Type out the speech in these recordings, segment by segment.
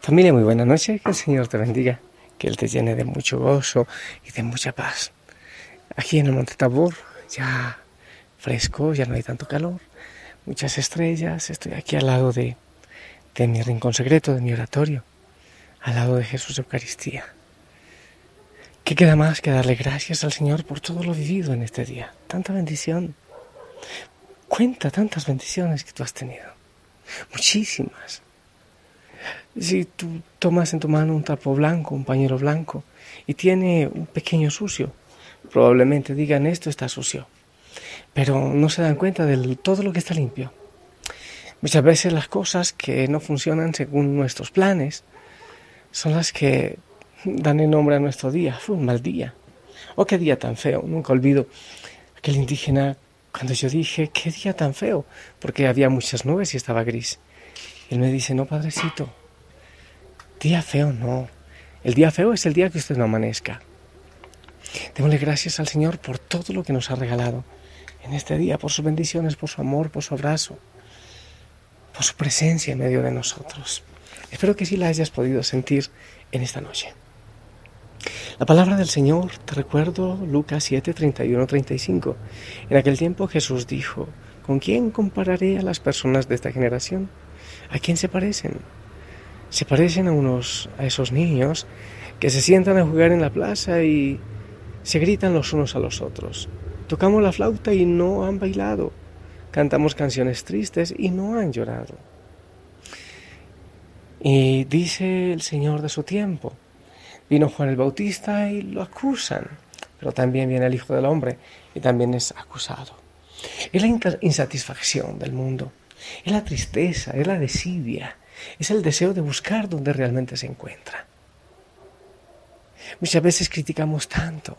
Familia, muy buena noche, que el Señor te bendiga, que Él te llene de mucho gozo y de mucha paz. Aquí en el Monte Tabor, ya fresco, ya no hay tanto calor, muchas estrellas, estoy aquí al lado de, de mi rincón secreto, de mi oratorio, al lado de Jesús Eucaristía. ¿Qué queda más que darle gracias al Señor por todo lo vivido en este día? Tanta bendición. Cuenta tantas bendiciones que tú has tenido. Muchísimas. Si tú tomas en tu mano un trapo blanco, un pañuelo blanco, y tiene un pequeño sucio, probablemente digan esto está sucio, pero no se dan cuenta de todo lo que está limpio. Muchas veces las cosas que no funcionan según nuestros planes son las que dan el nombre a nuestro día. Fue un mal día. Oh, qué día tan feo. Nunca olvido aquel indígena cuando yo dije, qué día tan feo, porque había muchas nubes y estaba gris. Él me dice, no, padrecito, día feo no. El día feo es el día que usted no amanezca. Démosle gracias al Señor por todo lo que nos ha regalado en este día, por sus bendiciones, por su amor, por su abrazo, por su presencia en medio de nosotros. Espero que sí la hayas podido sentir en esta noche. La palabra del Señor, te recuerdo Lucas 7, 31, 35. En aquel tiempo Jesús dijo, ¿con quién compararé a las personas de esta generación? ¿A quién se parecen? Se parecen a unos, a esos niños que se sientan a jugar en la plaza y se gritan los unos a los otros. Tocamos la flauta y no han bailado. Cantamos canciones tristes y no han llorado. Y dice el Señor de su tiempo, Vino Juan el Bautista y lo acusan, pero también viene el Hijo del Hombre y también es acusado. Es la insatisfacción del mundo, es la tristeza, es la desidia, es el deseo de buscar donde realmente se encuentra. Muchas veces criticamos tanto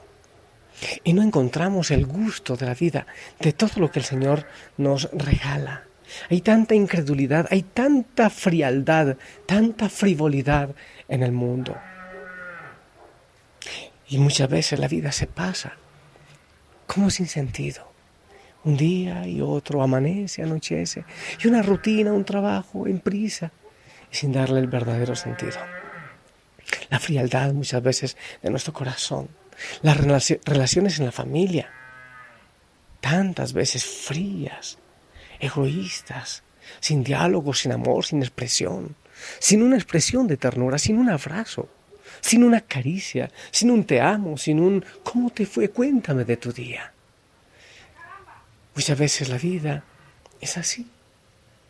y no encontramos el gusto de la vida, de todo lo que el Señor nos regala. Hay tanta incredulidad, hay tanta frialdad, tanta frivolidad en el mundo. Y muchas veces la vida se pasa como sin sentido. Un día y otro amanece, anochece, y una rutina, un trabajo en prisa, sin darle el verdadero sentido. La frialdad muchas veces de nuestro corazón, las relaciones en la familia, tantas veces frías, egoístas, sin diálogo, sin amor, sin expresión, sin una expresión de ternura, sin un abrazo sin una caricia, sin un te amo, sin un ¿cómo te fue? Cuéntame de tu día. Muchas veces la vida es así,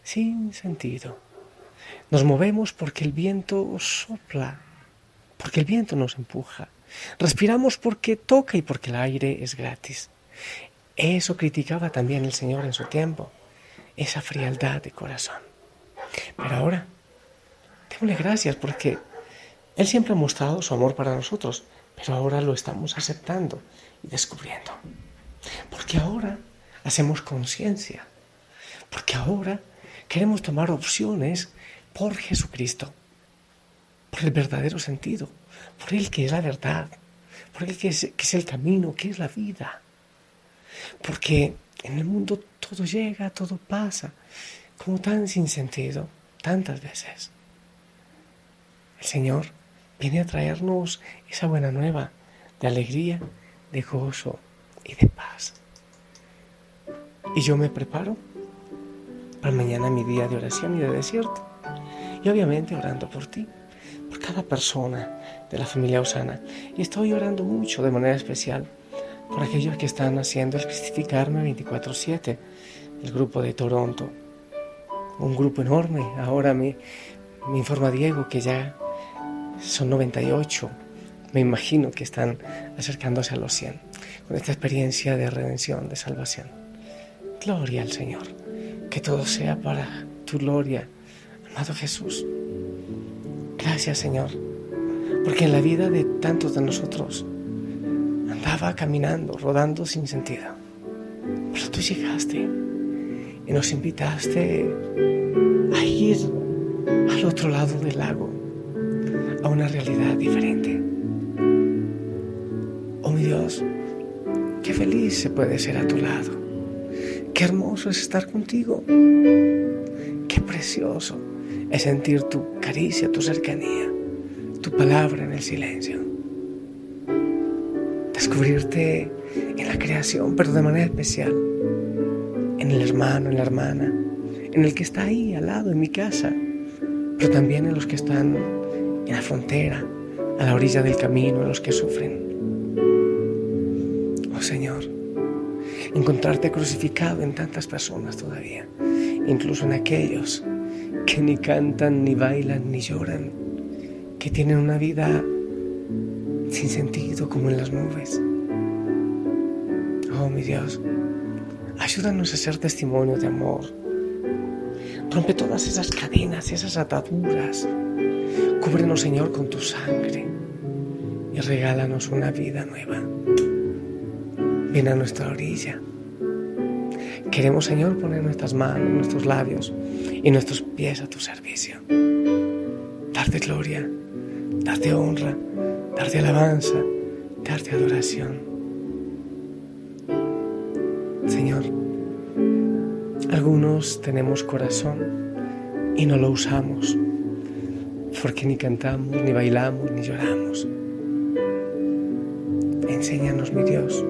sin sentido. Nos movemos porque el viento sopla, porque el viento nos empuja. Respiramos porque toca y porque el aire es gratis. Eso criticaba también el Señor en su tiempo, esa frialdad de corazón. Pero ahora, démosle gracias porque él siempre ha mostrado su amor para nosotros, pero ahora lo estamos aceptando y descubriendo. Porque ahora hacemos conciencia, porque ahora queremos tomar opciones por Jesucristo, por el verdadero sentido, por el que es la verdad, por el que es, el camino, que es la vida. Porque en el mundo todo llega, todo pasa, como tan sin sentido, tantas veces. El Señor viene a traernos esa buena nueva de alegría, de gozo y de paz. Y yo me preparo para mañana mi día de oración y de desierto. Y obviamente orando por ti, por cada persona de la familia Osana. Y estoy orando mucho de manera especial por aquellos que están haciendo el Cristificarme 24-7, el grupo de Toronto. Un grupo enorme. Ahora me, me informa Diego que ya son 98, me imagino que están acercándose a los 100, con esta experiencia de redención, de salvación. Gloria al Señor, que todo sea para tu gloria, Amado Jesús, gracias Señor, porque en la vida de tantos de nosotros andaba caminando, rodando sin sentido. Pero tú llegaste y nos invitaste a ir al otro lado del lago, a una realidad diferente. Oh mi Dios, qué feliz se puede ser a tu lado. Qué hermoso es estar contigo. Qué precioso es sentir tu caricia, tu cercanía, tu palabra en el silencio. Descubrirte en la creación, pero de manera especial, en el hermano, en la hermana, en el que está ahí al lado, en mi casa, pero también en los que están en la frontera, a la orilla del camino, en los que sufren. Oh Señor, encontrarte crucificado en tantas personas todavía, incluso en aquellos que ni cantan, ni bailan, ni lloran, que tienen una vida sin sentido como en las nubes. Oh mi Dios, ayúdanos a ser testimonio de amor. Rompe todas esas cadenas, esas ataduras. Cúbrenos, Señor, con tu sangre y regálanos una vida nueva. Ven a nuestra orilla. Queremos, Señor, poner nuestras manos, nuestros labios y nuestros pies a tu servicio. Darte gloria, darte honra, darte alabanza, darte adoración. Señor, algunos tenemos corazón y no lo usamos porque ni cantamos, ni bailamos, ni lloramos. Enséñanos, mi Dios,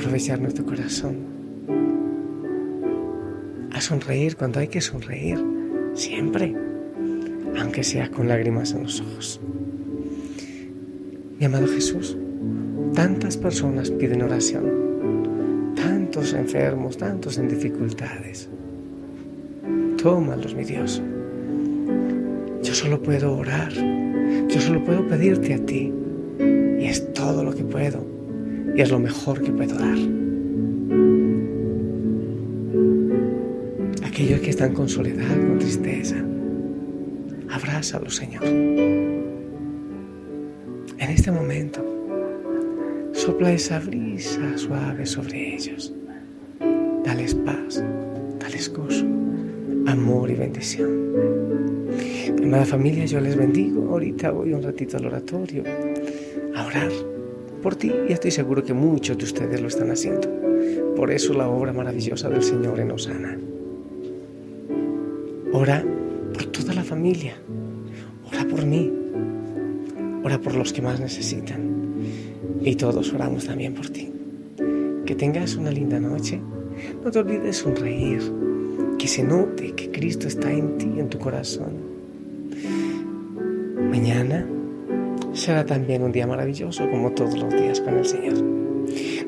aprovechar nuestro corazón, a sonreír cuando hay que sonreír, siempre, aunque sea con lágrimas en los ojos. Mi amado Jesús, tantas personas piden oración, tantos enfermos, tantos en dificultades. Tómalos, mi Dios. Yo solo puedo orar, yo solo puedo pedirte a ti, y es todo lo que puedo, y es lo mejor que puedo dar. Aquellos que están con soledad, con tristeza, abrázalos, Señor. En este momento, sopla esa brisa suave sobre ellos. Dales paz, dales gozo, amor y bendición. Familia, yo les bendigo. Ahorita voy un ratito al oratorio a orar por ti y estoy seguro que muchos de ustedes lo están haciendo. Por eso la obra maravillosa del Señor en Osana. Ora por toda la familia. Ora por mí. Ora por los que más necesitan. Y todos oramos también por ti. Que tengas una linda noche. No te olvides sonreír. Que se note que Cristo está en ti, en tu corazón. Mañana será también un día maravilloso como todos los días con el Señor.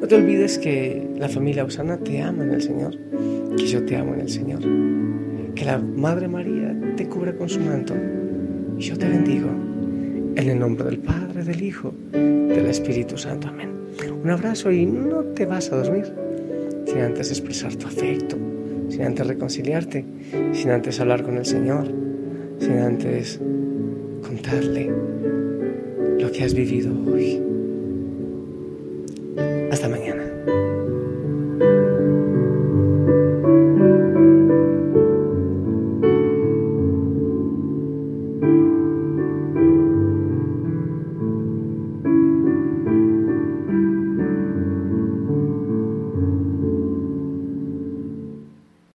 No te olvides que la familia Osana te ama en el Señor, que yo te amo en el Señor, que la Madre María te cubra con su manto y yo te bendigo en el nombre del Padre, del Hijo, del Espíritu Santo. Amén. Un abrazo y no te vas a dormir sin antes expresar tu afecto, sin antes reconciliarte, sin antes hablar con el Señor, sin antes contarle que has vivido hoy. Hasta mañana.